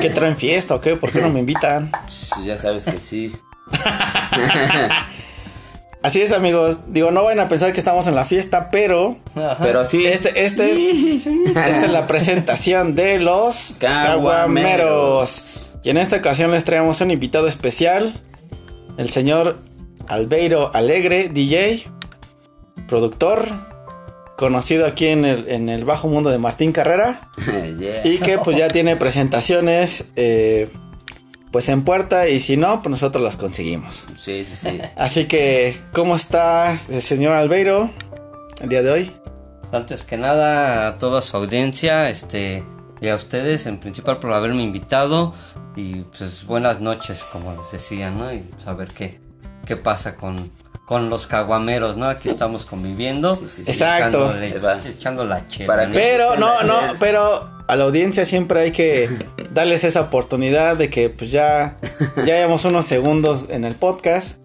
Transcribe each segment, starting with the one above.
¿Qué traen fiesta o qué? ¿Por qué no me invitan? Ya sabes que sí. Así es, amigos. Digo, no vayan a pensar que estamos en la fiesta, pero Pero sí. este, este es, esta es la presentación de los Caguameros. Caguameros. Y en esta ocasión les traemos un invitado especial, el señor Albeiro Alegre, DJ, productor, conocido aquí en el, en el bajo mundo de Martín Carrera. Yeah. Y que pues ya tiene presentaciones eh, pues en puerta y si no, pues nosotros las conseguimos. Sí, sí, sí. Así que, ¿cómo está el señor Albeiro el día de hoy? Antes que nada, a toda su audiencia, este, y a ustedes en principal por haberme invitado. Y pues buenas noches, como les decía, ¿no? Y pues, a ver qué, qué pasa con, con los caguameros, ¿no? Aquí estamos conviviendo. Sí, sí, sí. Exacto. Echándole- echando la chela. Pero, no, no, chela. pero a la audiencia siempre hay que darles esa oportunidad de que pues ya, ya llevamos unos segundos en el podcast.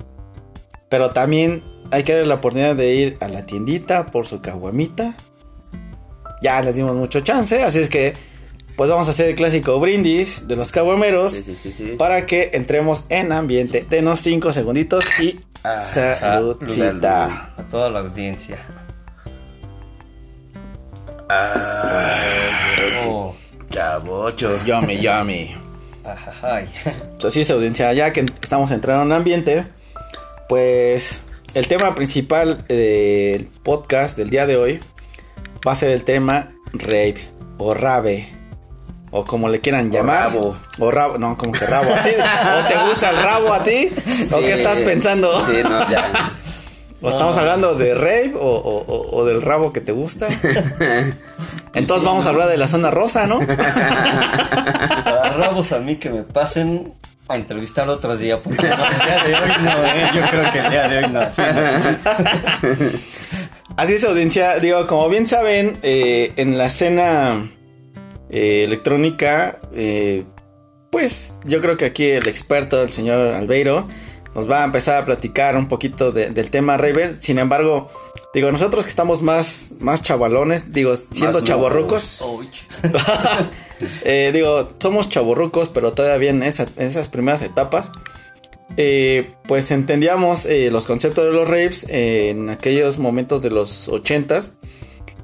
Pero también hay que darle la oportunidad de ir a la tiendita por su caguamita. Ya les dimos mucho chance, así es que pues vamos a hacer el clásico brindis de los caguameros. Sí, sí, sí, sí. Para que entremos en ambiente. Denos cinco segunditos y Ah, saludcita. A toda la audiencia. Ah, Oh. Yummy, yummy. Pues así es, audiencia. Ya que estamos entrando en ambiente, pues el tema principal del podcast del día de hoy va a ser el tema rape o rave. O como le quieran llamar. rabo. O rabo. No, como que rabo a ti. ¿O te gusta el rabo a ti? ¿O qué estás pensando? Sí, no, ya. ¿O estamos hablando de rape o, o- o- o del rabo que te gusta? Entonces vamos a hablar de la zona rosa, ¿no? Para rabos a mí que me pasen a entrevistar otro día, porque no, el día de hoy no, ¿eh? Yo creo que el día de hoy no. Así es, audiencia. Digo, como bien saben, eh, en la escena eh, electrónica, eh, pues yo creo que aquí el experto, el señor Albeiro, nos va a empezar a platicar un poquito de- del tema Raver. Sin embargo, digo, nosotros que estamos más, más chavalones, digo, siendo chavorrucos, eh, digo, somos chavorrucos, pero todavía en, esa- en esas primeras etapas. eh, pues entendíamos eh, los conceptos de los rapes en aquellos momentos de los 80s,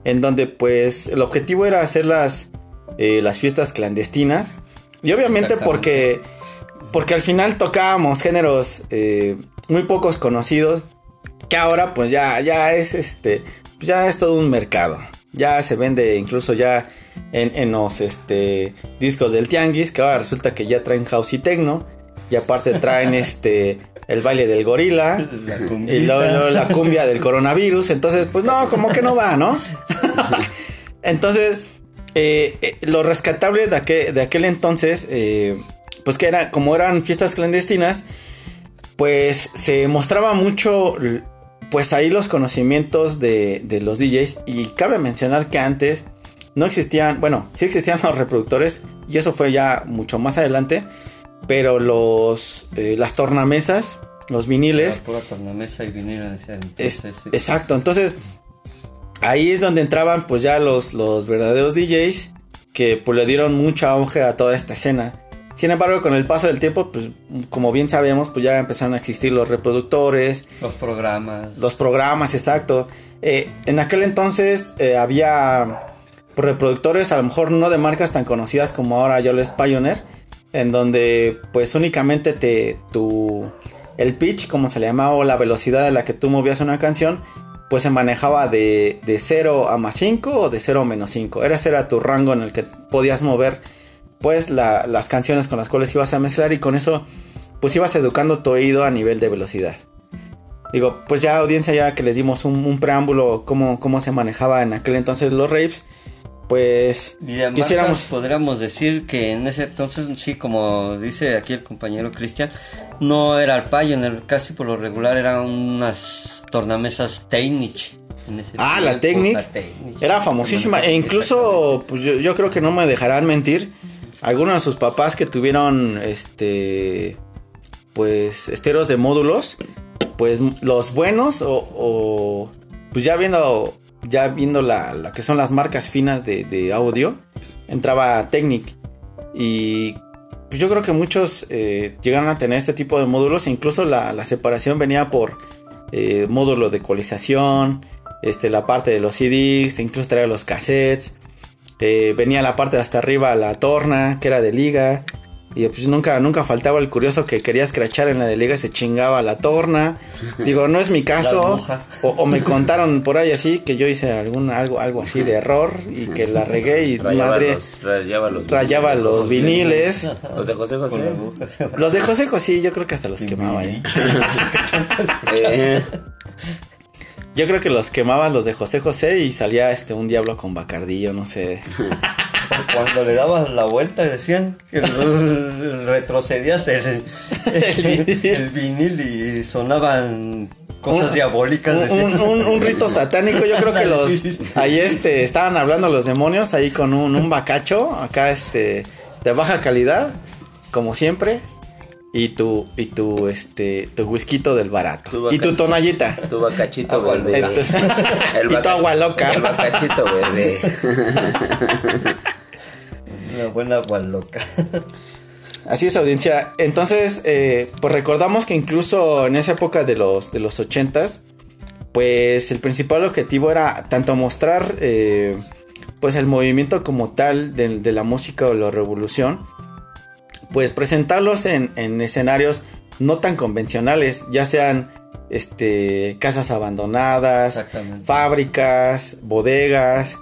en donde pues el objetivo era hacer las, eh, las fiestas clandestinas. Y obviamente porque, porque al final tocábamos géneros eh, muy pocos conocidos, que ahora pues ya, ya es este, ya es todo un mercado. Ya se vende incluso ya en, en los este, discos del Tianguis, que ahora resulta que ya traen house y techno. Y aparte traen este el baile del gorila. La Y luego, luego la cumbia del coronavirus. Entonces, pues no, como que no va, ¿no? entonces, eh, eh, lo rescatable de aquel, de aquel entonces, eh, pues que era, como eran fiestas clandestinas, pues se mostraba mucho, pues ahí los conocimientos de, de los DJs. Y cabe mencionar que antes no existían, bueno, sí existían los reproductores, y eso fue ya mucho más adelante, pero los, las tornamesas, los viniles, La pura tornamesa y es- sí. exacto, entonces ahí es donde entraban pues ya los, los verdaderos DJs que pues le dieron mucha auge a toda esta escena. Sin embargo, con el paso del tiempo, pues como bien sabemos, pues ya empezaron a existir los reproductores, Los programas. los programas, exacto. Eh, en aquel entonces eh, había reproductores, a lo mejor no de marcas tan conocidas como ahora Yoles Pioneer, en donde pues únicamente te tu el pitch, como se le llamaba, o la velocidad a la que tú movías una canción, pues se manejaba de, de 0 a más 5 o de 0 a menos 5. Ese era tu rango en el que podías mover pues la- las canciones con las cuales ibas a mezclar y con eso pues ibas educando tu oído a nivel de velocidad. Digo, pues ya audiencia, ya que le dimos un, un preámbulo cómo, cómo se manejaba en aquel entonces los rapes, pues quisiéramos... marcas podríamos decir que en ese entonces, sí, como dice aquí el compañero Cristian, no era el Pioneer, casi por lo regular eran unas tornamesas Technic. Ah, la Technic. Era famosísima e incluso pues yo, yo creo que no me dejarán mentir. Algunos de sus papás que tuvieron este pues esteros de módulos, pues los buenos o, o, pues ya viendo ya viendo la, que son las marcas finas de, audio, entraba Technic. Y pues yo creo que muchos eh, llegaron a tener este tipo de módulos. Incluso la, la separación venía por eh, módulo de ecualización, este, la parte de los CDs, incluso traía los cassettes. Eh, venía la parte de hasta arriba la torna, que era de liga. Y pues nunca, nunca faltaba el curioso que quería escrachar en la de liga y se chingaba la torna. Digo, no es mi caso. O, o me contaron por ahí así que yo hice algún, algo, algo así de error y que la regué y Rayaba madre los, rayaba los, rayaba los viniles. Los de José José. Los de José José yo creo que hasta los quemaba. ¿eh? Eh, Yo creo que los quemabas los de José José y salía este un diablo con bacardillo, no sé. Cuando le dabas la vuelta decían que el- retrocedías el, el, el vinil y sonaban cosas Un- diabólicas. Un, un- rito satánico, yo creo que los ahí este estaban hablando los demonios ahí con un, un bacacho acá este de baja calidad, como siempre. Y tu, y tu, este, tu whisky del barato. Tu y tu tonallita. tu bacachito Agua bebé. El tu- y tu baca- agua loca. El bacachito bebé. Una buena agua loca. Así es, audiencia. Entonces, eh, pues recordamos que incluso en esa época de los, de los 80s, pues el principal objetivo era tanto mostrar eh, pues el movimiento como tal de, de la música o la revolución, pues presentarlos en, en escenarios no tan convencionales, ya sean este, casas abandonadas, fábricas, bodegas.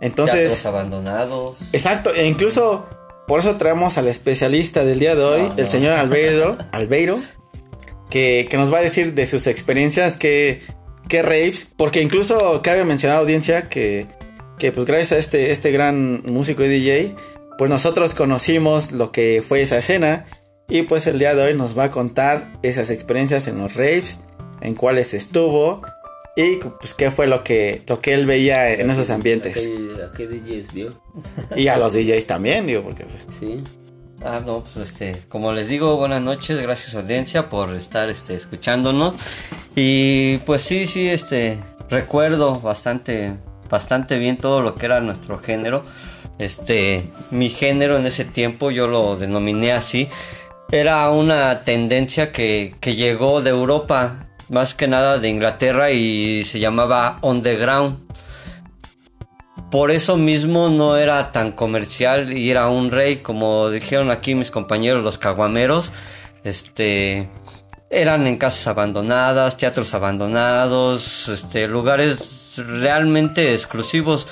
Entonces, Teatros abandonados. Exacto, e incluso por eso traemos al especialista del día de hoy, No, el señor Albeiro, Albeiro que, que nos va a decir de sus experiencias, que, que raves, porque incluso cabe mencionar audiencia que, que pues gracias a este, este gran músico y DJ, pues nosotros conocimos lo que fue esa escena y pues el día de hoy nos va a contar esas experiencias en los raves, en cuáles estuvo y pues qué fue lo que, lo que él veía en esos ambientes. ¿A qué, a qué DJs vio? Y a los DJs también, digo, porque pues, Sí. Ah, no, pues este, como les digo, buenas noches, gracias audiencia por estar este, escuchándonos. Y pues sí, sí, este, recuerdo bastante, bastante bien todo lo que era nuestro género. Este, mi género en ese tiempo, yo lo denominé así, era una tendencia que, que llegó de Europa, más que nada de Inglaterra y se llamaba underground. Por eso mismo no era tan comercial y era un rey, como dijeron aquí mis compañeros los caguameros. Este eran en casas abandonadas, teatros abandonados, este lugares realmente exclusivos.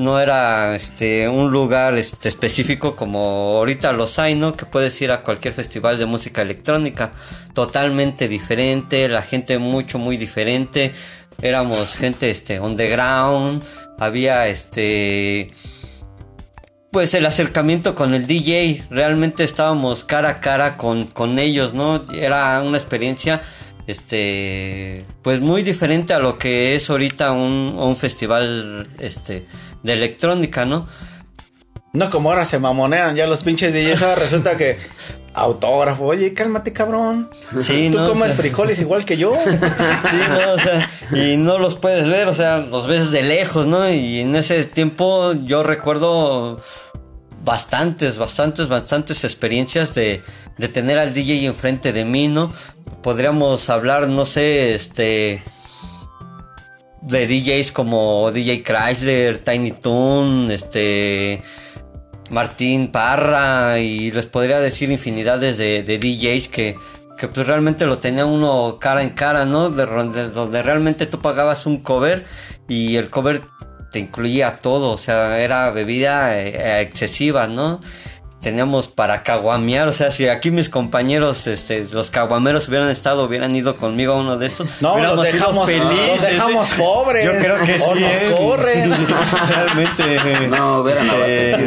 No era este un lugar este, específico como ahorita los hay, ¿no? Que puedes ir a cualquier festival de música electrónica. Totalmente diferente, la gente mucho, muy diferente. Éramos gente este underground, había este pues el acercamiento con el DJ, realmente estábamos cara a cara con, con ellos, ¿no? Era una experiencia este pues muy diferente a lo que es ahorita un, un festival este de electrónica, ¿no? No como ahora se mamonean ya los pinches DJs, ahora resulta que autógrafo, oye, cálmate cabrón. Sí, Tú ¿no? O comes sea, frijoles igual que yo. Sí, no, o sea, y no los puedes ver, o sea, los ves de lejos, ¿no? Y en ese tiempo yo recuerdo bastantes, bastantes, bastantes experiencias de, de tener al DJ enfrente de mí, ¿no? Podríamos hablar, no sé, este de DJs como DJ Chrysler, Tiny Toon, este Martín Parra y les podría decir infinidades de, DJs que, que pues realmente lo tenía uno cara en cara, ¿no? De, donde, donde realmente tú pagabas un cover y el cover te incluía todo, o sea, era bebida eh, excesiva, ¿no? Teníamos para caguamear, o sea, si aquí mis compañeros, este, los caguameros hubieran estado, hubieran ido conmigo a uno de estos, No, hubiéramos los sido dejamos, felices, los dejamos pobres. Yo creo que o sí. nos ¿eh? corren. Realmente. No, hubieran este,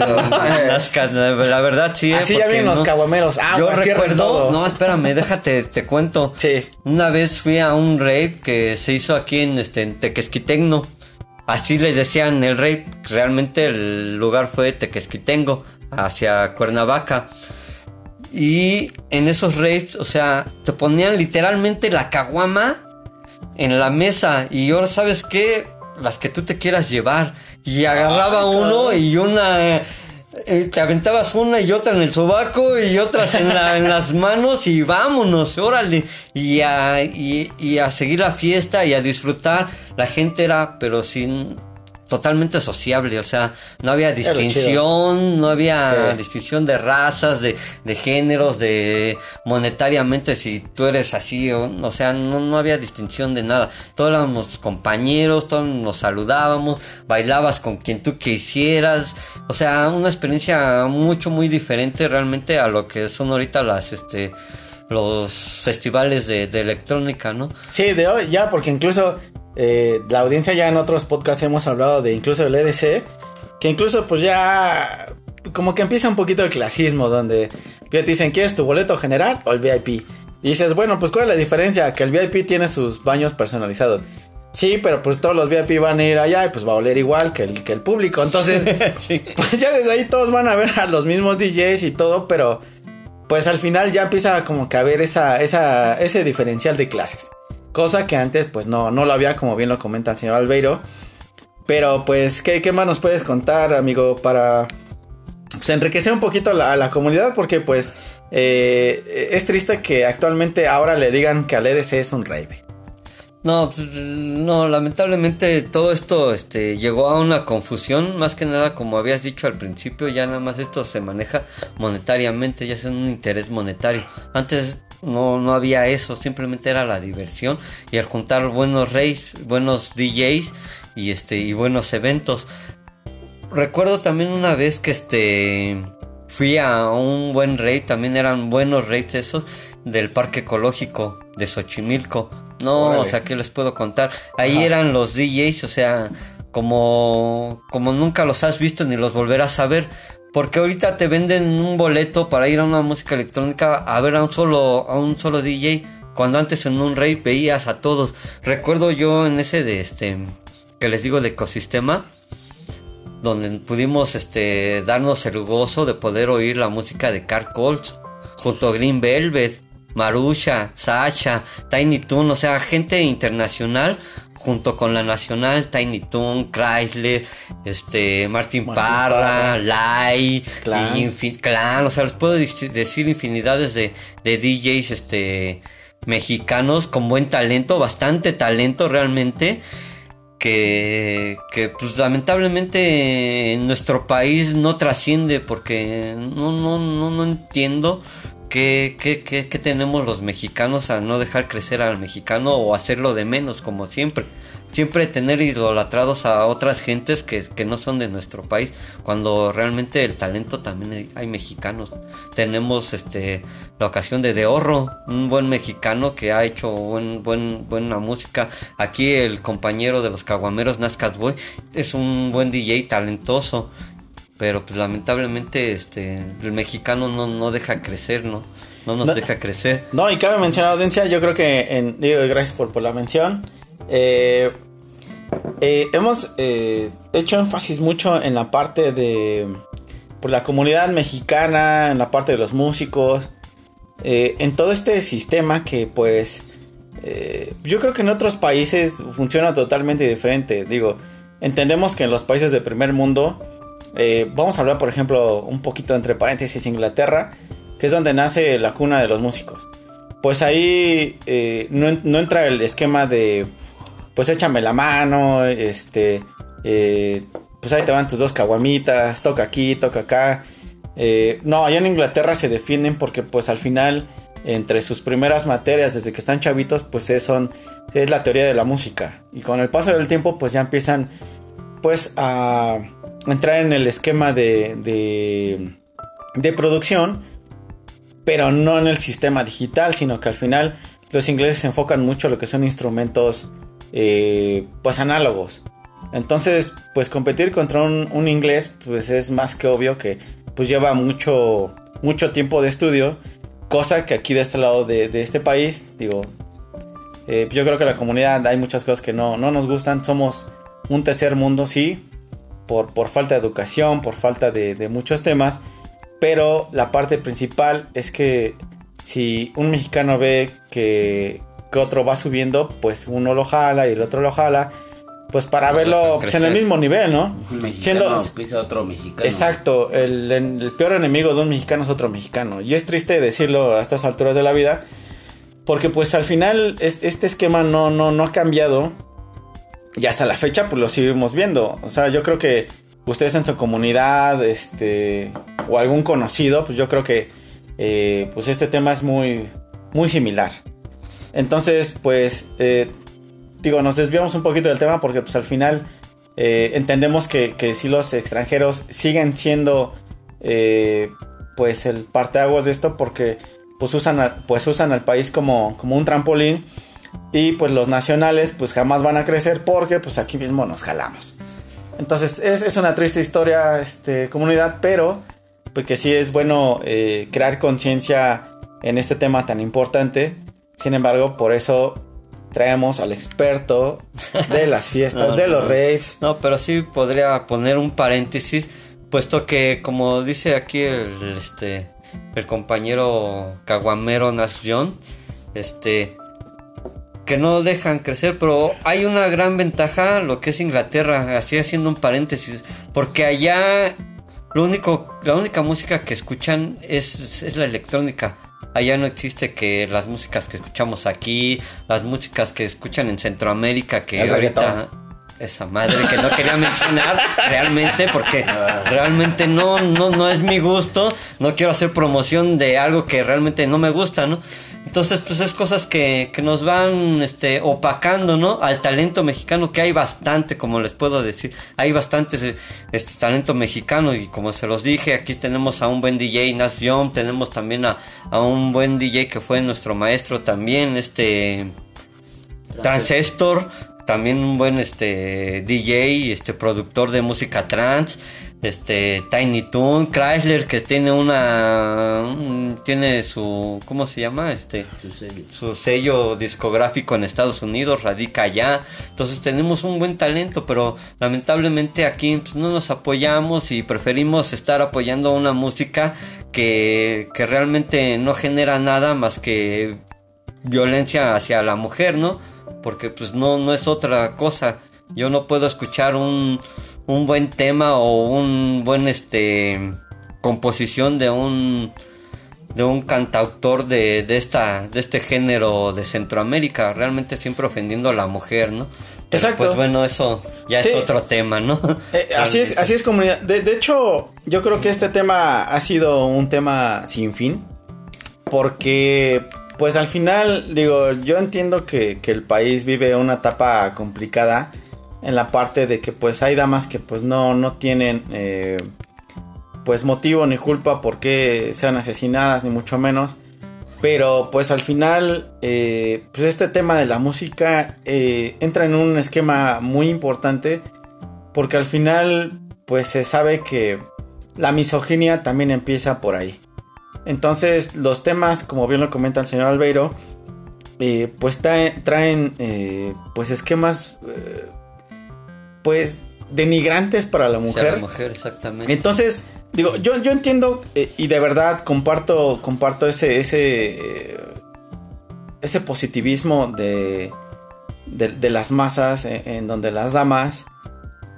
la verdad sí. ¿eh? Así ya vienen los caguameros. Ah, Yo pues, recuerdo, todo. no, espérame, déjate, te cuento. Sí. Una vez fui a un rape que se hizo aquí en, este, en Tequesquitengo. Así le decían el rape. Realmente el lugar fue Tequesquitengo, hacia Cuernavaca. Y en esos rapes, o sea, te ponían literalmente la caguama en la mesa. Y ahora, ¿sabes qué? Las que tú te quieras llevar. Y agarraba uno y una. eh, te aventabas una y otra en el sobaco y otras en, la- en las manos y vámonos, órale. Y a, y, y a seguir la fiesta y a disfrutar. La gente era, pero sin totalmente sociable, o sea, no había distinción, no había Sí. distinción de razas, de, de géneros, de monetariamente si tú eres así o, o sea, no, no había distinción de nada. Todos éramos compañeros, todos nos saludábamos, bailabas con quien tú quisieras, o sea, una experiencia mucho muy diferente realmente a lo que son ahorita las este los festivales de, de electrónica, ¿no? Sí, de hoy ya, porque incluso eh, la audiencia ya en otros podcasts hemos hablado de incluso el EDC, que incluso pues ya como que empieza un poquito el clasismo, donde te dicen, ¿quieres tu boleto general o el VIP? Y dices, bueno, pues ¿cuál es la diferencia? Que el VIP tiene sus baños personalizados. Sí, pero pues todos los VIP van a ir allá y pues va a oler igual que el, que el público. Entonces, pues ya desde ahí todos van a ver a los mismos DJs y todo, pero pues al final ya empieza como que a haber esa, esa, ese diferencial de clases. Cosa que antes pues no, no lo había, como bien lo comenta el señor Albeiro. Pero pues, ¿qué, qué más nos puedes contar, amigo, para pues, enriquecer un poquito a la, la comunidad? Porque pues eh, es triste que actualmente ahora le digan que al EDC es un rave. No, pues, no, lamentablemente todo esto este, llegó a una confusión, más que nada como habías dicho al principio, ya nada más esto se maneja monetariamente, ya es un interés monetario. Antes no, no había eso, simplemente era la diversión y al juntar buenos raves, buenos DJs y, este, y buenos eventos. Recuerdo también una vez que este fui a un buen rave, también eran buenos raves esos del parque ecológico de Xochimilco. No, Órale. o sea, ¿qué les puedo contar? Ahí eran los DJs, o sea, como, como nunca los has visto ni los volverás a ver. Porque ahorita te venden un boleto para ir a una música electrónica a ver a un solo, a un solo DJ. Cuando antes en un rave veías a todos. Recuerdo yo en ese de este que les digo de ecosistema donde pudimos este darnos el gozo de poder oír la música de Carl Coles junto a Green Velvet, Marusha, Sasha, Tiny Toon, o sea, gente internacional junto con la nacional Tiny Toon, Chrysler, este Martin, Martin Parra, Parra, Lai, Clan. y Clan, o sea, les puedo dec- decir infinidades de, de DJs este mexicanos con buen talento, bastante talento realmente que, que pues lamentablemente en nuestro país no trasciende porque no, no, no, no entiendo qué, qué, qué- tenemos los mexicanos al no dejar crecer al mexicano o hacerlo de menos como siempre. Siempre tener idolatrados a otras gentes que, que no son de nuestro país, cuando realmente el talento también hay, hay mexicanos. Tenemos este la ocasión de De Horro, un buen mexicano que ha hecho buen, buen, buena música. Aquí el compañero de los caguameros Nazcas Boy es un buen DJ talentoso. Pero pues lamentablemente este el mexicano no, no deja crecer, ¿no? No nos No. deja crecer. No, y cabe mencionar, audiencia, yo creo que, en, digo, gracias por, por la mención. Eh, eh, hemos eh, hecho énfasis mucho en la parte de por la comunidad mexicana, en la parte de los músicos, en todo este sistema que pues yo creo que en otros países funciona totalmente diferente. Digo, entendemos que en los países de primer mundo, eh, vamos a hablar por ejemplo un poquito entre paréntesis Inglaterra, que es donde nace la cuna de los músicos. Pues ahí eh, no, no entra el esquema de, pues échame la mano, este, eh, pues ahí te van tus dos caguamitas, toca aquí, toca acá. No, allá en Inglaterra se defienden porque pues al final, entre sus primeras materias, desde que están chavitos, pues es, son, es la teoría de la música. Y con el paso del tiempo, pues ya empiezan pues a entrar en el esquema de, de, de producción pero no en el sistema digital, sino que al final los ingleses se enfocan mucho en lo que son instrumentos eh, pues análogos. Entonces, pues competir contra un, inglés, pues es más que obvio que pues lleva mucho, mucho tiempo de estudio, cosa que aquí de este lado de, de este país, digo, eh, yo creo que la comunidad hay muchas cosas que no, no nos gustan, somos un tercer mundo, sí, por, por falta de educación, por falta de, de muchos temas, pero la parte principal es que si un mexicano ve que, que otro va subiendo, pues uno lo jala y el otro lo jala. pues para No verlo pues, en el mismo nivel, ¿no? Mexicano Siendo, otro mexicano. Exacto, el, el peor enemigo de un mexicano es otro mexicano. Y es triste decirlo a estas alturas de la vida, porque pues al final es- este esquema no, no, no ha cambiado. Y hasta la fecha pues lo seguimos viendo. O sea, yo creo que ustedes en su comunidad, este, o algún conocido, pues yo creo que eh, pues este tema es muy, muy similar. Entonces, pues, eh, digo, nos desviamos un poquito del tema porque pues al final eh, entendemos que, que si los extranjeros siguen siendo eh, pues el parteaguas de esto porque pues usan, pues usan al país como, como un trampolín y pues los nacionales pues jamás van a crecer porque pues aquí mismo nos jalamos. Entonces es, es una triste historia, este, comunidad, pero pues que sí es bueno eh, crear conciencia en este tema tan importante. Sin embargo, por eso traemos al experto de las fiestas, No, de los no. raves. No, pero sí podría poner un paréntesis, puesto que como dice aquí el, este, el compañero caguamero Nash John, este, que no dejan crecer, pero hay una gran ventaja, lo que es Inglaterra, así haciendo un paréntesis, porque allá lo único, la única música que escuchan es, es la electrónica. Allá no existe que las músicas que escuchamos aquí, las músicas que escuchan en Centroamérica, que El ahorita reggaetón. esa madre que no quería mencionar realmente porque realmente no, no, no es mi gusto, no quiero hacer promoción de algo que realmente no me gusta, ¿no? Entonces, pues es cosas que, que nos van este, opacando, ¿no? Al talento mexicano, que hay bastante, como les puedo decir. Hay bastante este, talento mexicano y como se los dije, aquí tenemos a un buen DJ, Nas Young, tenemos también a, a un buen DJ que fue nuestro maestro también, este... Transistor, también un buen este DJ, este productor de música trans, este Tiny Toon, Chrysler que tiene una un- tiene su ¿cómo se llama? Este Su sello. su sello discográfico en Estados Unidos, radica allá. Entonces tenemos un buen talento, pero lamentablemente aquí pues, no nos apoyamos y preferimos estar apoyando una música que, que realmente no genera nada más que violencia hacia la mujer, ¿no? Porque pues no, no es otra cosa. Yo no puedo escuchar un, un buen tema o un buen este composición de un de un cantautor de, de esta de este género de Centroamérica, realmente siempre ofendiendo a la mujer, ¿no? Pero, Exacto. Pues bueno, eso ya Sí. es otro tema, ¿no? Eh, así es, así es comunidad. De, de hecho, yo creo que este tema ha sido un tema sin fin. Porque, pues al final, digo, yo entiendo que, que el país vive una etapa complicada. En la parte de que pues hay damas que pues no, no tienen eh, pues motivo ni culpa por qué sean asesinadas, ni mucho menos. Pero pues al final, eh, pues este tema de la música eh, entra en un esquema muy importante porque al final, pues se sabe que la misoginia también empieza por ahí. Entonces, los temas, como bien lo comenta el señor Albeiro, eh, pues traen, traen eh, pues esquemas, eh, pues denigrantes para la mujer. la mujer, exactamente. Entonces, digo, yo, yo entiendo y de verdad comparto, comparto ese, ese, ese positivismo de, de, de las masas en, en donde las damas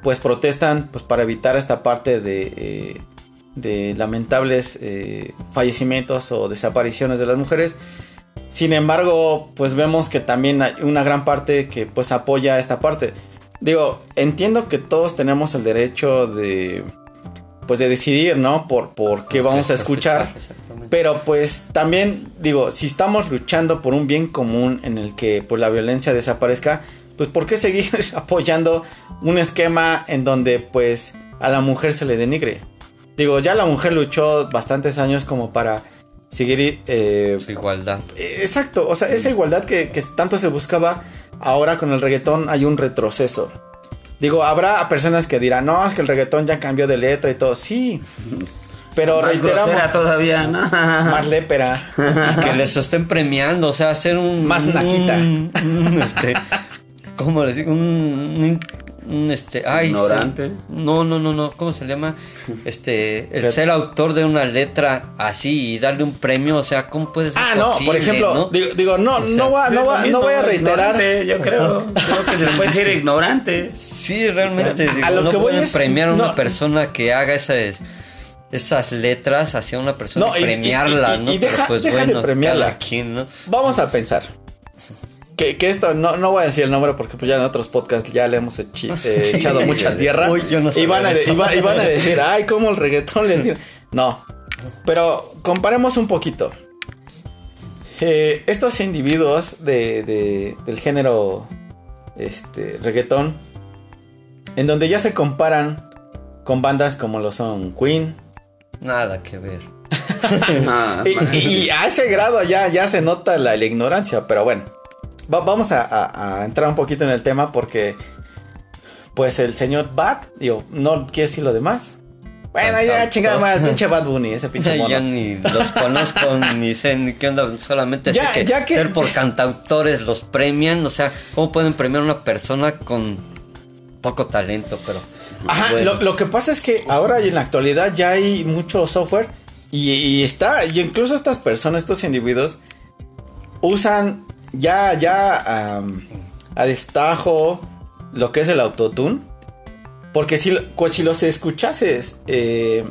pues protestan pues para evitar esta parte de, de lamentables eh, fallecimientos o desapariciones de las mujeres. Sin embargo, pues vemos que también hay una gran parte que pues apoya esta parte. Digo, entiendo que todos tenemos el derecho de pues de decidir, ¿no? Por, por qué vamos a escuchar. Pero pues también digo, si estamos luchando por un bien común en el que pues la violencia desaparezca, pues ¿por qué seguir apoyando un esquema en donde pues a la mujer se le denigre? Digo, ya la mujer luchó bastantes años como para seguir... eh, Su igualdad. eh, Exacto, o sea, esa igualdad que, que tanto se buscaba, ahora con el reggaetón hay un retroceso. Digo, habrá personas que dirán, no, es que el reggaetón ya cambió de letra y todo. Sí, pero Más reiteramos. todavía, ¿no? Más lépera. que les estén premiando, o sea, hacer un Más naquita. un- un, este, ¿cómo les digo? Un, un- este, ay, Ignorante. se- no, no, no, no, ¿cómo se llama? Este, el ser autor de una letra así y darle un premio, o sea, ¿cómo puede ser Ah, no, por ejemplo, no? digo, digo, no, O sea, no, voy a- no, voy a- no voy a reiterar. Ignorante, yo creo. Creo que se puede decir ignorante. Sí, realmente, O sea, digo, a lo no que pueden premiar a una no. persona que haga esas, esas letras hacia una persona No, y premiarla, y- y- ¿no? y Pero, deja- pues deja de bueno, premiarla. cada quien, ¿no? Vamos a pensar. Que, que esto, no, no voy a decir el nombre porque pues ya en otros podcasts ya le hemos echi- eh, echado mucha tierra. Uy, yo no y, van a, sabía de- eso. y va- y van a decir, ay, ¿cómo el reggaetón le tira?". No. Pero comparemos un poquito. Eh, estos individuos de, de- del género este, reggaetón, en donde ya se comparan con bandas como lo son Queen, Nada que ver. Y, y- y a ese grado ya, ya se nota la, la ignorancia, pero bueno. Va- vamos a, a- a entrar un poquito en el tema porque, pues el señor Bat, digo, no quiero decir lo demás. Bueno, ya chingada madre, el pinche Bad Bunny, ese pinche mono. ya ni los conozco, ni sé ni qué onda, solamente Ya- sé que, ya que- ser por cantautores los premian, o sea, ¿cómo pueden premiar a una persona con poco talento? Pero Ajá, bueno. lo, lo que pasa es que ahora y en la actualidad ya hay mucho software y, y está, y incluso estas personas, estos individuos, usan ya, ya a destajo lo que es el autotune. Porque si, los escuchases eh,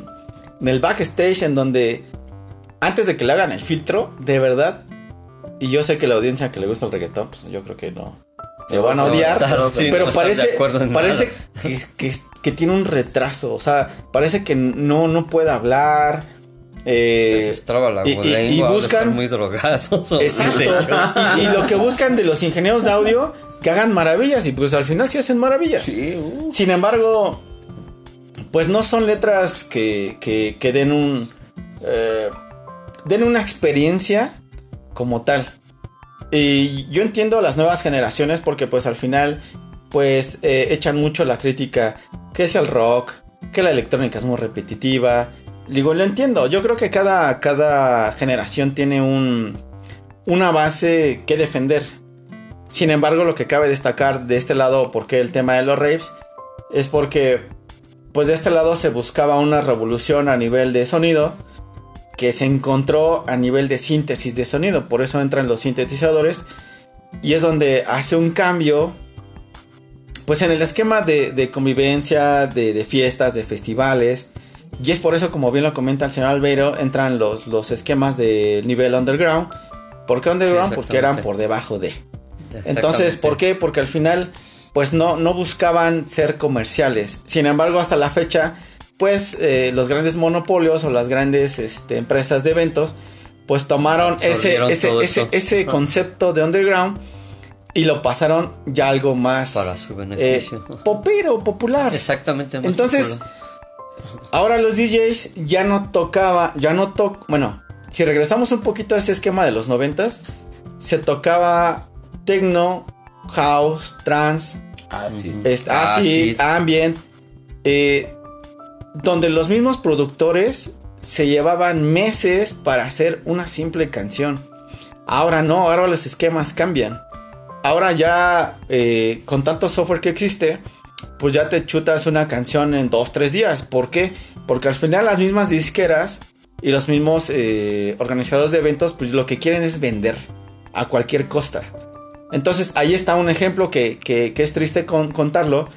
en el backstage en donde antes de que le hagan el filtro, de verdad, y yo sé que la audiencia que le gusta el reggaetón, pues yo creo que no. Se No, van a no, odiar, pero parece, parece nada. que, que- que tiene un retraso. O sea, parece que no, no puede hablar. Se eh, traba la y- y- buscan- muy drogados. Exacto. Y, y lo que buscan de los ingenieros de audio, que hagan maravillas. Y pues al final sí hacen maravillas. Sí, uh. Sin embargo, pues no son letras que, que, que den un. eh, den una experiencia como tal. Y yo entiendo a las nuevas generaciones porque pues al final pues eh, echan mucho la crítica que es el rock, que la electrónica es muy repetitiva. Digo, lo entiendo. Yo creo que cada, cada generación tiene un, una base que defender. Sin embargo, lo que cabe destacar de este lado, porque el tema de los raves, es porque, pues de este lado se buscaba una revolución a nivel de sonido que se encontró a nivel de síntesis de sonido. Por eso entran los sintetizadores y es donde hace un cambio, pues en el esquema de, convivencia, de fiestas, de festivales. Y es por eso, como bien lo comenta el señor Albeiro, entran los, los esquemas de nivel underground. ¿Por qué underground? Sí, Porque eran por debajo de. Entonces. ¿por qué? Porque al final, pues no, no buscaban ser comerciales. Sin embargo, hasta la fecha, pues eh, los grandes monopolios o las grandes este, empresas de eventos, pues tomaron ese, ese, ese, concepto de underground y lo pasaron ya algo más Para su eh, beneficio. popero, popular. Exactamente. Entonces, popular. Ahora los DJs ya no tocaba, ya no toc, bueno, si regresamos un poquito a ese esquema de los noventas, se tocaba techno, house, trance, sí. Ah, acid, sí. ambient, eh, donde los mismos productores se llevaban meses para hacer una simple canción. Ahora no, ahora los esquemas cambian. Ahora ya eh, con tanto software que existe, pues ya te chutas una canción en dos, tres días. ¿Por qué? Porque al final las mismas disqueras y los mismos eh, organizadores de eventos, pues lo que quieren es vender a cualquier costa. Entonces ahí está un ejemplo que, que- que es triste con- contarlo.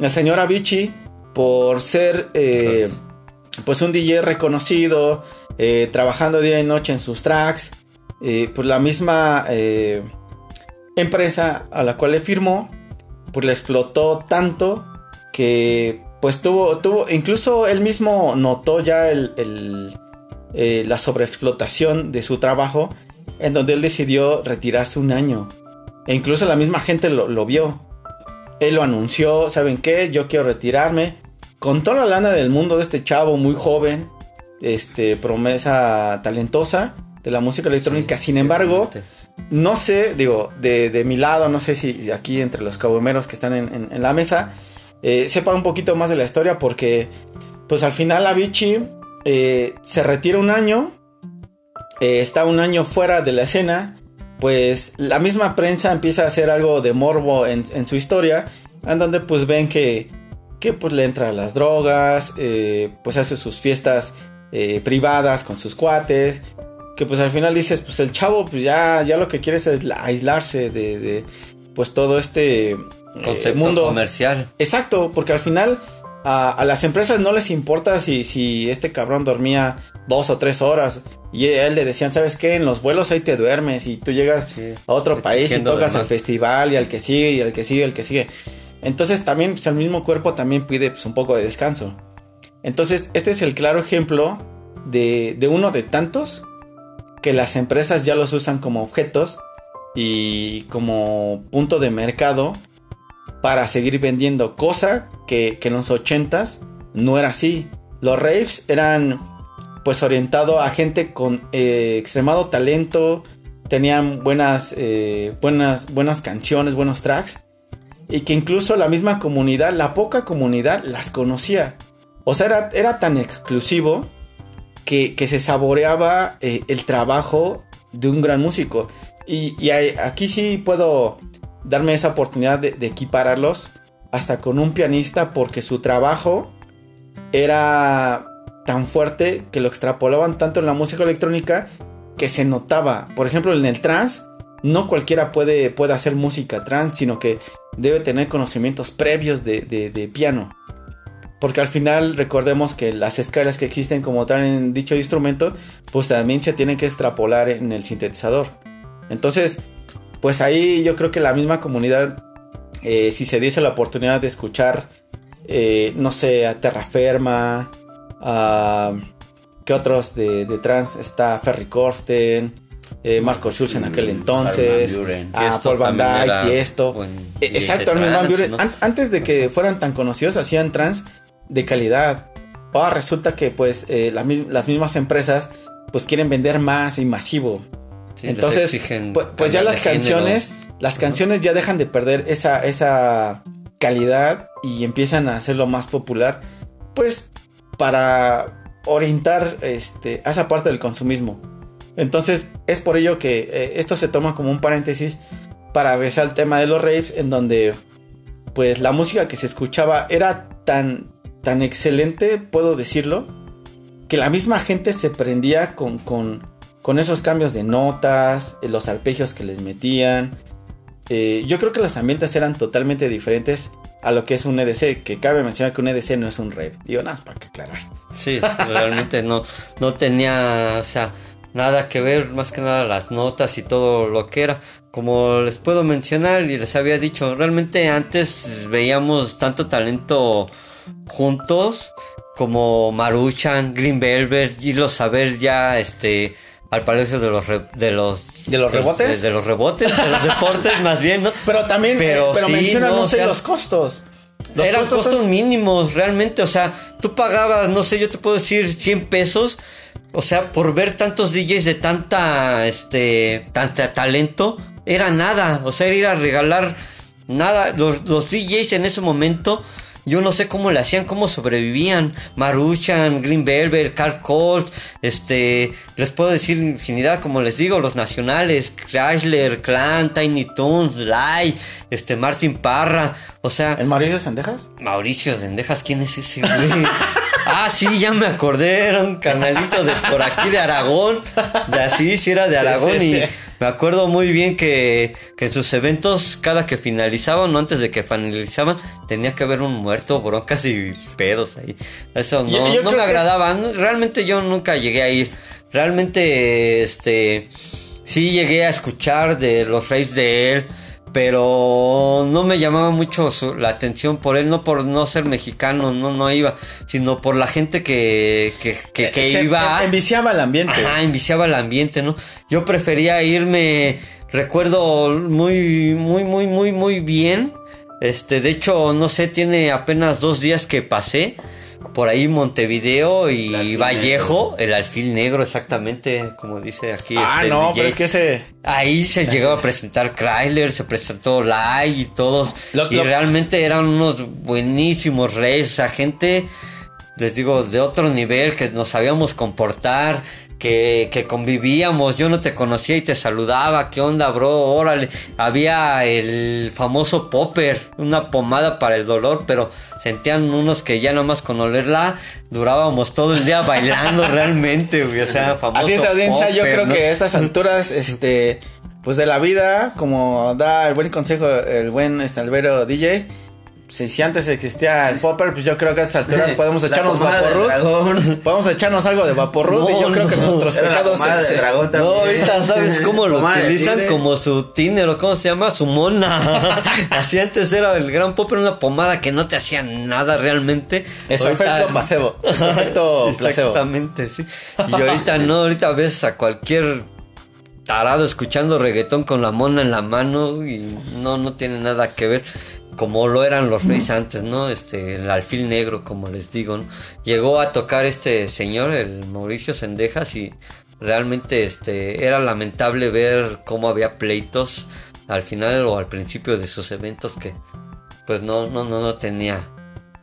El señor Avicii, por ser eh, pues un DJ reconocido, eh, trabajando día y noche en sus tracks, eh, pues la misma empresa a la cual le firmó, pues le explotó tanto que pues tuvo, tuvo, incluso él mismo notó ya el, el, eh, la sobreexplotación de su trabajo, en donde él decidió retirarse un año. E incluso la misma gente lo, lo vio. Él lo anunció, ¿saben qué? Yo quiero retirarme. Con toda la lana del mundo de este chavo muy joven, este, promesa talentosa de la música electrónica. Sin embargo, no sé, digo, de, mi lado, no sé si aquí entre los cabomeros que están en, la mesa, eh, sepa un poquito más de la historia porque, pues al final Avicii eh, se retira un año, eh, está un año fuera de la escena, pues la misma prensa empieza a hacer algo de morbo en, su historia, en donde pues ven que, que pues le entra a las drogas, eh, pues hace sus fiestas privadas con sus cuates, que pues al final dices, pues el chavo pues ya, ya lo que quiere es aislarse de, de pues todo este Concepto mundo comercial. Exacto, porque al final a, las empresas no les importa si, si este cabrón dormía dos o tres horas. Y él le decían, ¿sabes qué? En los vuelos ahí te duermes y tú llegas a otro país y tocas al festival y al que sigue y al que sigue, el que sigue. Entonces también, pues el mismo cuerpo también pide pues, un poco de descanso. Entonces, este es el claro ejemplo de, de uno de tantos que las empresas ya los usan como objetos y como punto de mercado para seguir vendiendo, cosa que, en los 80s no era así. Los raves eran pues orientado a gente con eh, extremado talento, tenían buenas, eh, buenas, buenas canciones, buenos tracks, y que incluso la misma comunidad, la poca comunidad, las conocía. O sea, era, tan exclusivo que, se saboreaba eh, el trabajo de un gran músico. Y, aquí sí puedo darme esa oportunidad de, equipararlos hasta con un pianista porque su trabajo era tan fuerte que lo extrapolaban tanto en la música electrónica que se notaba. Por ejemplo, en el trance, no cualquiera puede, puede hacer música trance, sino que debe tener conocimientos previos de, piano. Porque al final recordemos que las escalas que existen como tal en dicho instrumento, pues también se tienen que extrapolar en el sintetizador. Entonces, pues ahí yo creo que la misma comunidad, eh, si se diese la oportunidad de escuchar, eh, no sé, a Terraferma, a... ¿Qué otros de, trans? Está Ferry Corsten, eh, Marco Schulz en aquel entonces, a Paul Van Dyke y esto. Exacto, antes de que fueran tan conocidos, hacían trans de calidad. Ahora resulta que pues las mismas empresas pues quieren vender más y masivo. Entonces, pues, pues ya las canciones, las canciones ya dejan de perder esa, esa calidad y empiezan a hacerlo más popular, pues para orientar este, a esa parte del consumismo. Entonces es por ello que eh, esto se toma como un paréntesis para besar el tema de los raves, en donde pues la música que se escuchaba era tan, tan excelente, puedo decirlo, que la misma gente se prendía con, con con esos cambios de notas, los arpegios que les metían. Eh, yo creo que los ambientes eran totalmente diferentes a lo que es un EDC, que cabe mencionar que un EDC no es un rave. Digo, nada, para que aclarar. Sí, realmente no, no tenía, o sea, nada que ver, más que nada las notas y todo lo que era. Como les puedo mencionar y les había dicho, realmente antes veíamos tanto talento juntos como Maruchan, Green Velvet, y los saber ya, este, al palacio de los de los de los rebotes de, los rebotes de los deportes más bien no pero también pero, pero menciona no, sé los costos. Eran costos, mínimos realmente o sea tú pagabas no sé yo te puedo decir 100 pesos o sea por ver tantos DJs de tanta este tanta talento era nada o sea ir a regalar nada. Los, los DJs en ese momento yo no sé cómo le hacían, cómo sobrevivían. Maruchan, Green Velvet, Carl Colt, este, les puedo decir infinidad, como les digo, los nacionales, Chrysler, Clan, Tiny Toons, Lai, este, Martin Parra, o sea. ¿El Mauricio Sendejas? Mauricio Sendejas, ¿quién es ese güey? ah, sí, ya me acordé, era un carnalito de por aquí de Aragón, de así, sí era de Aragón y me acuerdo muy bien que, en sus eventos, cada que finalizaban o antes de que finalizaban, tenía que haber un muerto, broncas y pedos ahí. Eso no, no me agradaba. Realmente yo nunca llegué a ir. Realmente, este, sí llegué a escuchar de los raves de él pero no me llamaba mucho la atención por él, no por no ser mexicano, no, no iba, sino por la gente que, que, que, que iba. Enviciaba el ambiente. Ajá, enviciaba el ambiente, ¿no? Yo prefería irme, recuerdo muy, muy, muy, muy, muy bien. Este, de hecho, no sé, tiene apenas dos días que pasé por ahí Montevideo y Vallejo, el alfil negro exactamente, como dice aquí. Ah, este no, pero es que ese... Ahí se llegó a presentar Chrysler, se presentó Lai y todos. y realmente eran unos buenísimos reyes, esa gente les digo, de otro nivel, que nos sabíamos comportar, que, que, convivíamos, yo no te conocía y te saludaba, ¿qué onda, bro? Órale, había el famoso popper, una pomada para el dolor, pero sentían unos que ya nomás con olerla durábamos todo el día bailando realmente, o sea, famoso Así es, audiencia, yo creo que a estas alturas, este, pues de la vida, como da el buen consejo el buen este, Albero DJ, si, antes existía el popper, pues yo creo que a estas alturas podemos echarnos vaporrud. Podemos echarnos algo de vaporrud y yo creo que nuestros pecados se, dragón No, ahorita sabes cómo lo utilizan como su tiner o cómo se llama, su mona. Así antes era el gran popper una pomada que no te hacía nada realmente. Es ahorita... efecto placebo. Es efecto placebo. Exactamente, sí. Y ahorita no, ahorita ves a cualquier tarado escuchando reggaetón con la mona en la mano y no, no tiene nada que ver como lo eran los reyes antes, ¿no? Este, el alfil negro, como les digo, ¿no? Llegó a tocar este señor, el Mauricio Sendejas, y realmente este, era lamentable ver cómo había pleitos al final o al principio de sus eventos que pues no, no, no, no tenía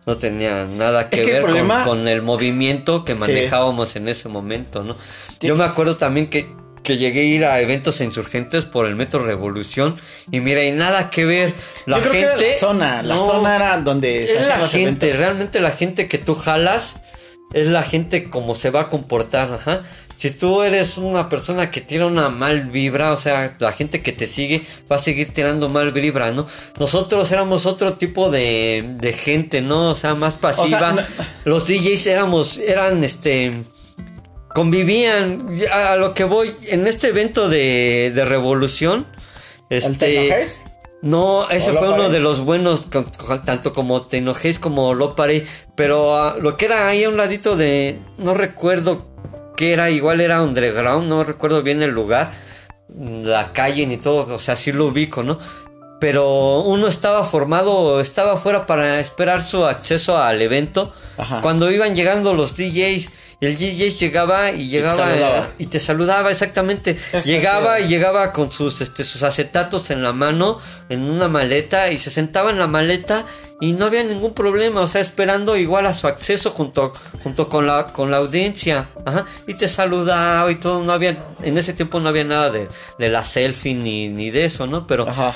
no tenía nada que, ver con, el movimiento que manejábamos en ese momento, ¿no? Yo me acuerdo también que que llegué a ir a eventos insurgentes por el Metro Revolución y mira, y nada que ver. La gente. la zona, la zona era donde se es la gente, realmente la gente que tú jalas es la gente como se va a comportar, ajá. Si tú eres una persona que tiene una mal vibra, o sea, la gente que te sigue va a seguir tirando mal vibra, ¿no? Nosotros éramos otro tipo de, de gente, ¿no? O sea, más pasiva. Los DJs éramos, eran este convivían a lo que voy en este evento de, de revolución. Este, no, ese fue uno de los buenos, tanto como Te como Lo Pero ah, lo que era ahí a un ladito de. No recuerdo qué era, igual era underground, no recuerdo bien el lugar, la calle ni todo, o sea, sí lo ubico, ¿no? Pero uno estaba formado, estaba fuera para esperar su acceso al evento. Cuando iban llegando los DJs y el DJ llegaba y llegaba y te saludaba, exactamente. llegaba y llegaba con sus este sus acetatos en la mano en una maleta y se sentaba en la maleta y no había ningún problema, o sea, esperando igual a su acceso junto junto con la con la audiencia, Ajá, y te saludaba y todo, no había en ese tiempo no había nada de, de la selfie ni, ni de eso, ¿no? Pero Ajá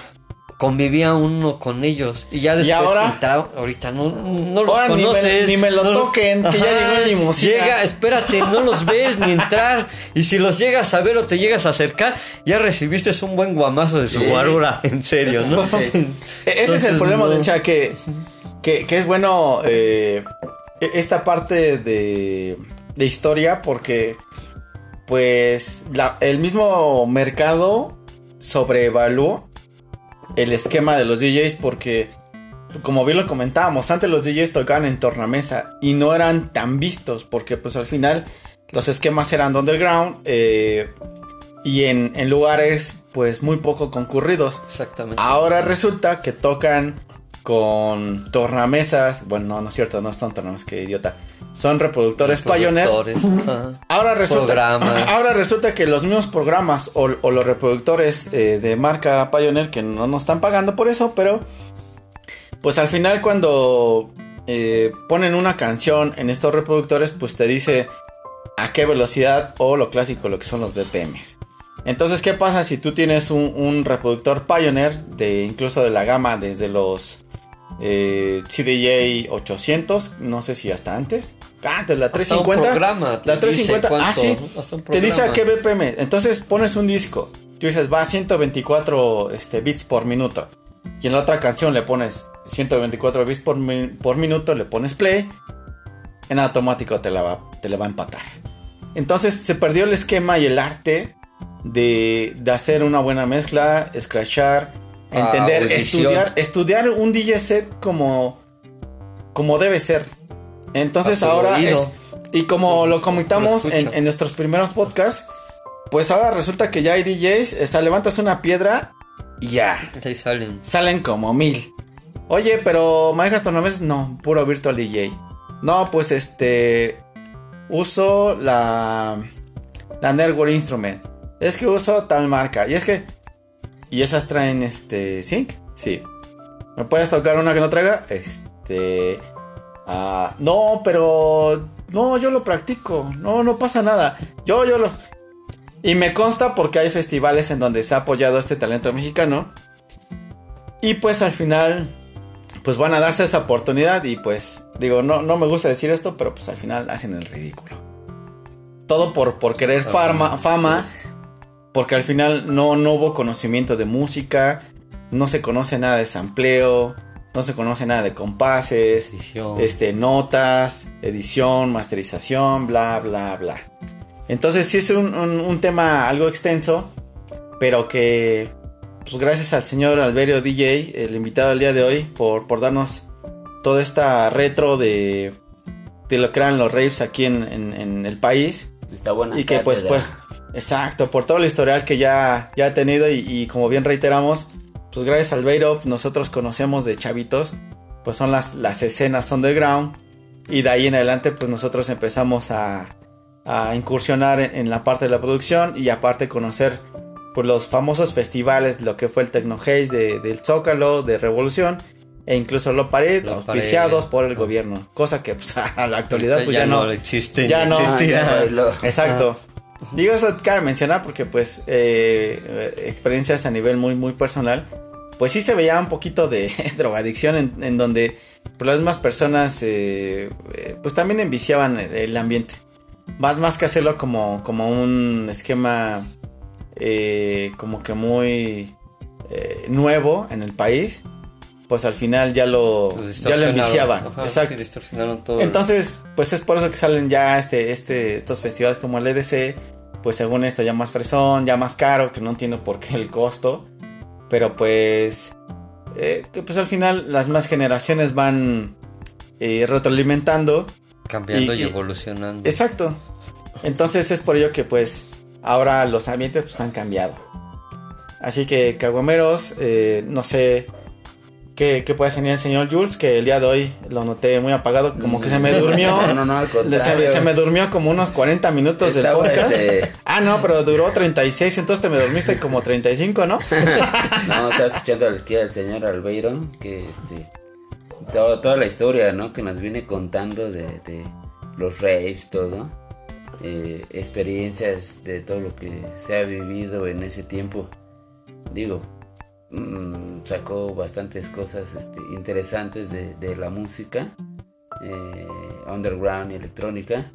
convivía uno con ellos. Y ya después ahora? ahorita no, no los conoces ni me, lo toquen que ya llegó el llega espérate no los ves ni entrar. Y si los llegas a ver o te llegas a acercar ya recibiste un buen guamazo de su guarura en serio no e-, ese es el problema no. decía que, que, que es bueno eh, e-, esta parte de, de historia porque pues la, el mismo mercado sobrevaluó el esquema de los DJs porque, como bien lo comentábamos, antes los DJs tocaban en tornamesa y no eran tan vistos porque pues al final los esquemas eran underground eh, y en, lugares pues muy poco concurridos. Exactamente. Ahora resulta que tocan con tornamesas, bueno, no, no es cierto, no son tornamesas, que idiota son reproductores, Pioneer. ahora, resulta, ahora resulta que los mismos programas o, los reproductores eh, de marca Pioneer que no nos están pagando por eso, pero pues al final cuando eh, ponen una canción en estos reproductores, pues te dice a qué velocidad o lo clásico, lo que son los BPMs. Entonces, ¿qué pasa si tú tienes un, un reproductor Pioneer de incluso de la gama desde los eh, CDJ 800, no sé si hasta antes. Antes, la 350. la 350, ah, sí. Te dice a qué BPM. Entonces pones un disco. Tú dices, va a 124 este, bits por minuto. Y en la otra canción le pones 124 bits por, por minuto, le pones play. En automático te, la va, te le va a empatar. Entonces se perdió el esquema y el arte de, de hacer una buena mezcla, scratchar Entender, estudiar, estudiar un DJ set como, como debe ser. Entonces ahora y como lo comentamos en, nuestros primeros podcasts, pues ahora resulta que ya hay DJs, o sea, levantas una piedra y ya. salen. Salen como mil. Oye, pero manejas tornamesas, no, puro virtual DJ. No, pues este uso la la Network Instrument. Es que uso tal marca. Y es que ¿Y esas traen este sync? Sí. ¿Me puedes tocar una que no traiga? Este. Ah, no, pero no, yo lo practico. No, no pasa nada. Yo, yo lo. Y me consta porque hay festivales en donde se ha apoyado este talento mexicano. Y pues al final, pues van a darse esa oportunidad. Y pues, digo, no, no me gusta decir esto, pero pues al final hacen el ridículo. Todo por, por querer fama, fama. Porque al final no, no hubo conocimiento de música. No se conoce nada de sampleo no se conoce nada de compases, este, notas, edición, masterización, bla, bla, bla. Entonces sí es un, tema algo extenso, pero que pues gracias al señor Alberio DJ, el invitado del día de hoy, por, por darnos toda esta retro de, de lo que eran los raves aquí en, el país. Está buena. Y que pues, pues, exacto, por todo el historial que ya, ya ha tenido y como bien reiteramos, pues gracias al Beirop nosotros conocemos de chavitos, pues son las, las escenas underground y de ahí en adelante pues nosotros empezamos a, a incursionar en, la parte de la producción y aparte conocer pues los famosos festivales, lo que fue el Tecno Haze de, del Zócalo, de Revolución e incluso lo pared, auspiciados por el gobierno, cosa que pues, a la actualidad pues ya, no, existe, ya no, exacto. Digo eso cabe mencionar porque pues eh, experiencias a nivel muy muy personal, pues sí se veía un poquito de drogadicción en, donde pues, las mismas personas eh, eh, pues también enviciaban el, ambiente. Más, más que hacerlo como, como un esquema como que muy nuevo en el país, pues al final ya lo, ya lo enviciaban. Exacto. Entonces, pues es por eso que salen ya este, este, estos festivales como el EDC, pues según esto ya más fresón, ya más caro, que no entiendo por qué el costo. Pero pues, eh, que pues al final las más generaciones van eh, retroalimentando. Cambiando y, evolucionando. Exacto. Entonces es por ello que pues ahora los ambientes pues han cambiado. Así que caguameros, eh, no sé que, puede tener el señor Jules, que el día de hoy lo noté muy apagado, como que se me durmió. No, no, no, al contrario. Se, me durmió como unos 40 minutos del podcast. Este, ah, no, pero duró 36, entonces te me dormiste como 35, ¿no? no, estaba escuchando aquí al señor Albeiro, que este, toda la historia, ¿no? Que nos viene contando de, los raves, todo. Eh, experiencias de todo lo que se ha vivido en ese tiempo. Digo, Mm, sacó bastantes cosas este, interesantes de, la música eh, underground y electrónica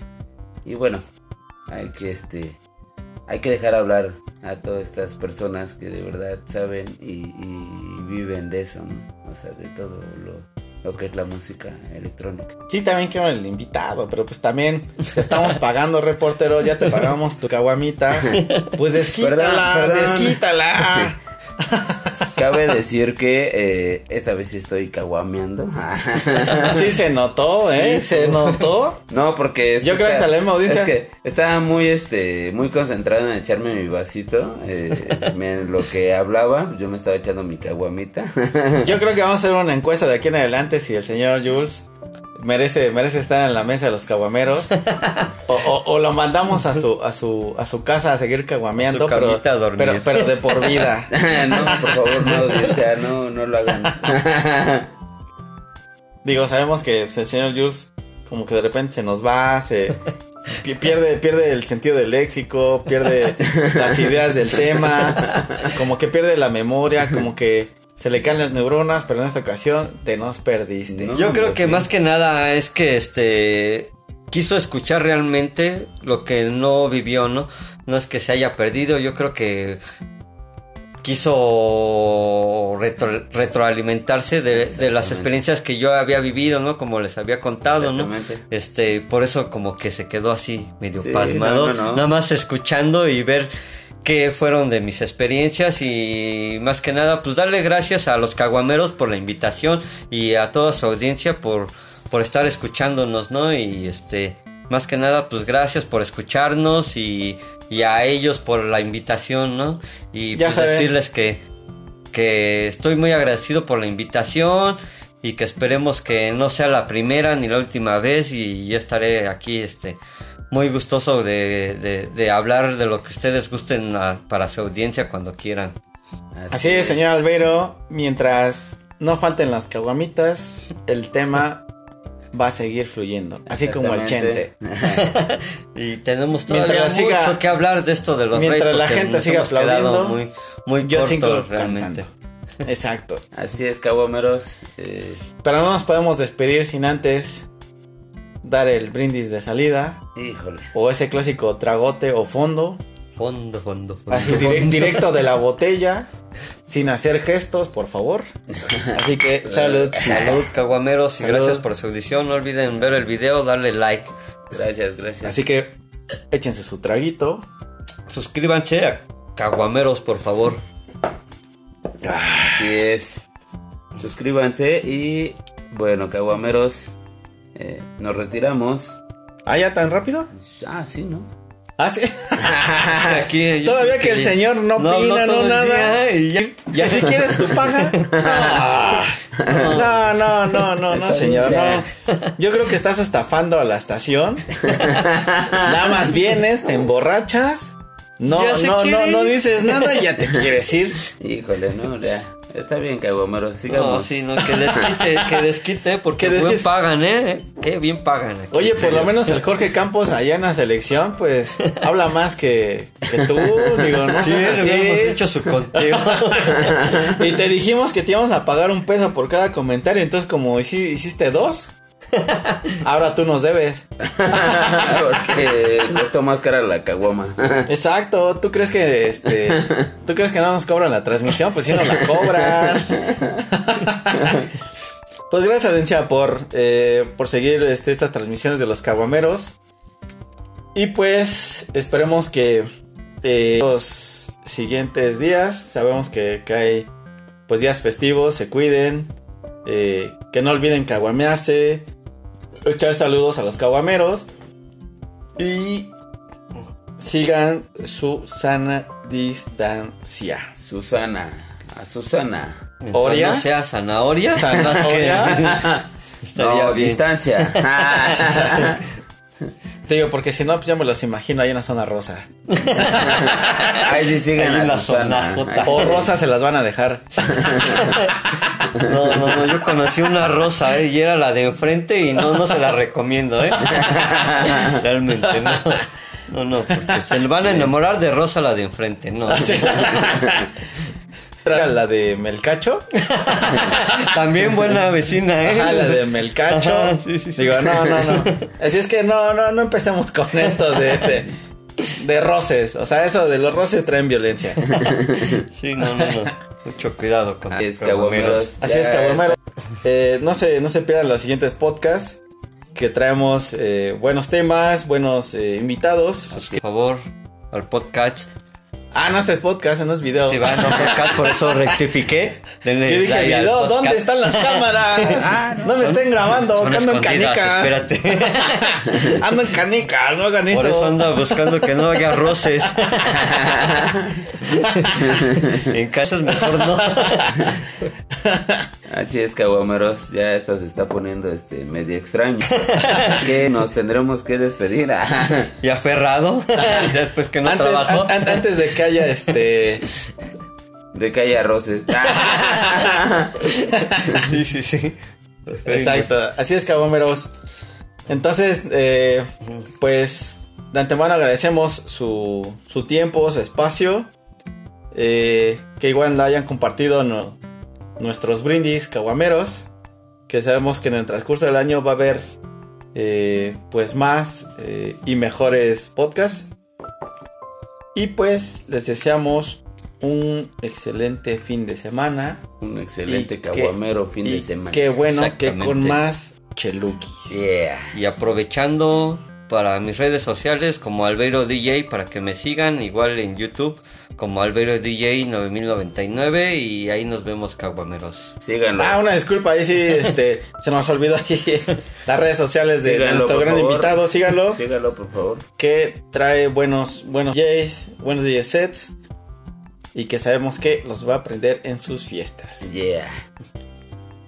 y bueno hay que este hay que dejar hablar a todas estas personas que de verdad saben y, viven de eso o sea de todo lo, que es la música electrónica. Sí, también quiero el invitado, pero pues también estamos pagando, reportero, ya te pagamos tu caguamita. Pues desquítala, desquítala. Cabe decir que eh, esta vez estoy caguameando. sí, se notó, ¿eh? Se notó. No, porque. Yo creo que sale audiencia. Es que estaba muy, este, muy concentrado en echarme mi vasito. Eh, lo que hablaba, yo me estaba echando mi caguamita. yo creo que vamos a hacer una encuesta de aquí en adelante si el señor Jules merece, merece estar en la mesa de los caguameros. o, lo mandamos a su, a su, a su casa a seguir caguameando, pero, pero, de por vida. no, por favor, no, no, no lo hagan. Digo, sabemos que el señor Jules como que de repente se nos va, se pierde, pierde el sentido del léxico, pierde las ideas del tema, como que pierde la memoria, como que se le caen las neuronas, pero en esta ocasión te nos perdiste. Yo creo que más que nada es que este quiso escuchar realmente lo que no vivió, ¿no? No es que se haya perdido, yo creo que quiso retroalimentarse de, las experiencias que yo había vivido, ¿no? Como les había contado, ¿no? Este, por eso como que se quedó así medio pasmado, nada más escuchando y ver que fueron de mis experiencias y más que nada pues darle gracias a los caguameros por la invitación y a toda su audiencia por, por estar escuchándonos, ¿no? Y este, más que nada pues gracias por escucharnos y, y a ellos por la invitación, ¿no? Y pues decirles que, que estoy muy agradecido por la invitación y que esperemos que no sea la primera ni la última vez y yo estaré aquí este muy gustoso de, hablar de lo que ustedes gusten para su audiencia cuando quieran. Así, es, señor Albeiro. Mientras no falten las caguamitas, el tema va a seguir fluyendo. Así como el chente. Y tenemos todavía Mientras mucho siga- que hablar de esto de los mientras reyes. la gente siga aplaudiendo, muy, muy Yo sigo cortos realmente. cantando. Exacto. Así es, caguameros. eh, Pero no nos podemos despedir sin antes dar el brindis de salida. híjole. O ese clásico tragote o fondo. Fondo, fondo, fondo. Así direct- directo de la botella. Sin hacer gestos, por favor. Así que salud. Salud, caguameros, y gracias por su audición. No olviden ver el video, darle like. Gracias, gracias. Así que échense su traguito. Suscríbanse a Caguameros, por favor. Así es. Suscríbanse y bueno, caguameros, eh, nos retiramos. ¿Ah, ya tan rápido? Ah, sí, ¿no? Ah, sí. Aquí, Todavía que el señor no opina, no todo el nada. día y ya- ¿Y así quieres tu paga? No, no, no, no, no, señor, no. Yo creo que estás estafando a la estación. Nada más vienes, te emborrachas. No, no, no, no dices nada y ya te quieres ir. Híjole, no, ya. Está bien, caguameros, sigamos. No, sí, no, que desquite, que desquite, porque Que bien desquite. pagan, ¿eh? Que bien pagan. aquí, Oye, por lo menos el Jorge Campos allá en la selección, pues habla más que, que tú. Digo, no Sí, le así. hecho su conteo. Y te dijimos que te íbamos a pagar un peso por cada comentario. Entonces, como hici- hiciste dos, ahora tú nos debes. Porque costó más cara la caguama. Exacto. ¿Tú crees que este, tú crees que no nos cobran la transmisión? Pues sí nos la cobran. Pues gracias, Dencia, por, eh, por seguir este, estas transmisiones de los caguameros. Y pues esperemos que eh, los siguientes días, sabemos que, que hay pues días festivos, se cuiden, eh, que no olviden caguamearse, echar saludos a los caguameros y sigan su sana distancia. Susana, a Susana. ¿Oria? no sea zanahoria. ¿Zanahoria? Estaría no, bien. distancia. Digo, porque si no, pues ya me los imagino ahí en la zona rosa. Ahí sí siguen Ahí en la zona J. O rosa se las van a dejar. No, no, no, yo conocí una rosa, ¿eh? Y era la de enfrente y no, no se la recomiendo, ¿eh? Realmente, no. No, no, porque se van a enamorar de rosa la de enfrente, no. Así. Era la de Melcacho. También buena vecina, ¿eh? Ajá, la de Melcacho. Ajá, sí, sí, sí. Digo, no, no, no. Así es que no, no, no empecemos con esto de, de, de roces. O sea, eso de los roces traen violencia. Sí, no, no, no. Mucho cuidado con es, caguameros. caguameros. Así es, Ya caguamero. Eh, no, se, no se pierdan los siguientes podcasts. Que traemos eh, buenos temas, buenos eh, invitados. Por favor, al podcast. Ah, no, este es podcast, no es video. Si van a podcast, por eso rectifiqué. Denle Yo dije, like video. ¿dónde están las cámaras? Ah, no, me estén grabando, Son que ando en escondidas, canica. espérate. ando en canica, no hagan eso. Por eso anda buscando que no haya roces. en casa es mejor no. Así es, caguameros. Ya esto se está poniendo este medio extraño. que nos tendremos que despedir. Y aferrado. Después que no antes, trabajó. an- an- antes de que haya este. de que haya roces. Sí, sí, sí. Exacto, así es, cabomeros. Entonces, eh, pues de antemano agradecemos su, su tiempo, su espacio. eh, que igual la hayan compartido no- nuestros brindis caguameros. Que sabemos que en el transcurso del año va a haber eh, pues más eh, y mejores podcasts. Y pues les deseamos un excelente fin de semana. Un excelente caguamero fin de semana. Qué bueno que con más cheluki. Yeah. Y aprovechando para mis redes sociales como Albeiro DJ para que me sigan, igual en YouTube como Albeiro DJ 9099 y ahí nos vemos caguameros. Síganlo. Ah, una disculpa, ahí sí, este, se nos olvidó aquí es, las redes sociales de, nuestro gran favor. invitado, síganlo, Síganlo, por favor. que trae buenos, buenos DJs, buenos DJ sets, y que sabemos que los va a aprender en sus fiestas. Yeah.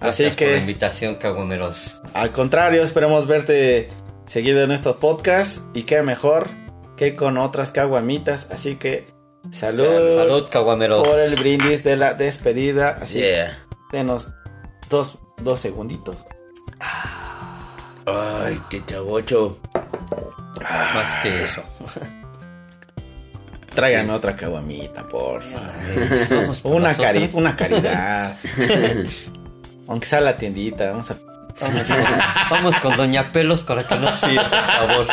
Así Gracias por la que, invitación, caguameros. al contrario, esperemos verte seguido en estos podcasts, y qué mejor que con otras caguamitas, así que salud, Salud, caguameros. por el brindis de la despedida, así Yeah. denos dos, dos segunditos. Ay, qué chavocho. Más que eso. Traigan otra caguamita, por Una, las cari una caridad. Aunque sea la tiendita, vamos a... Vamos con, vamos con Doña Pelos para que nos firme, por favor.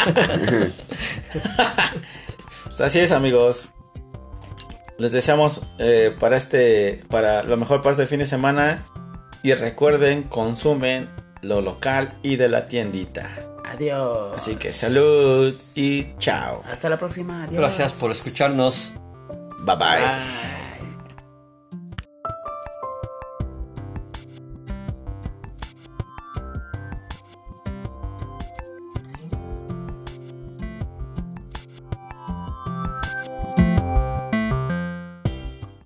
Pues así es, amigos. Les deseamos eh, para este, para lo mejor para este fin de semana. Y recuerden, consumen lo local y de la tiendita. Adiós. Así que salud y chao. Hasta la próxima. Adiós. Gracias por escucharnos. Bye bye. Bye.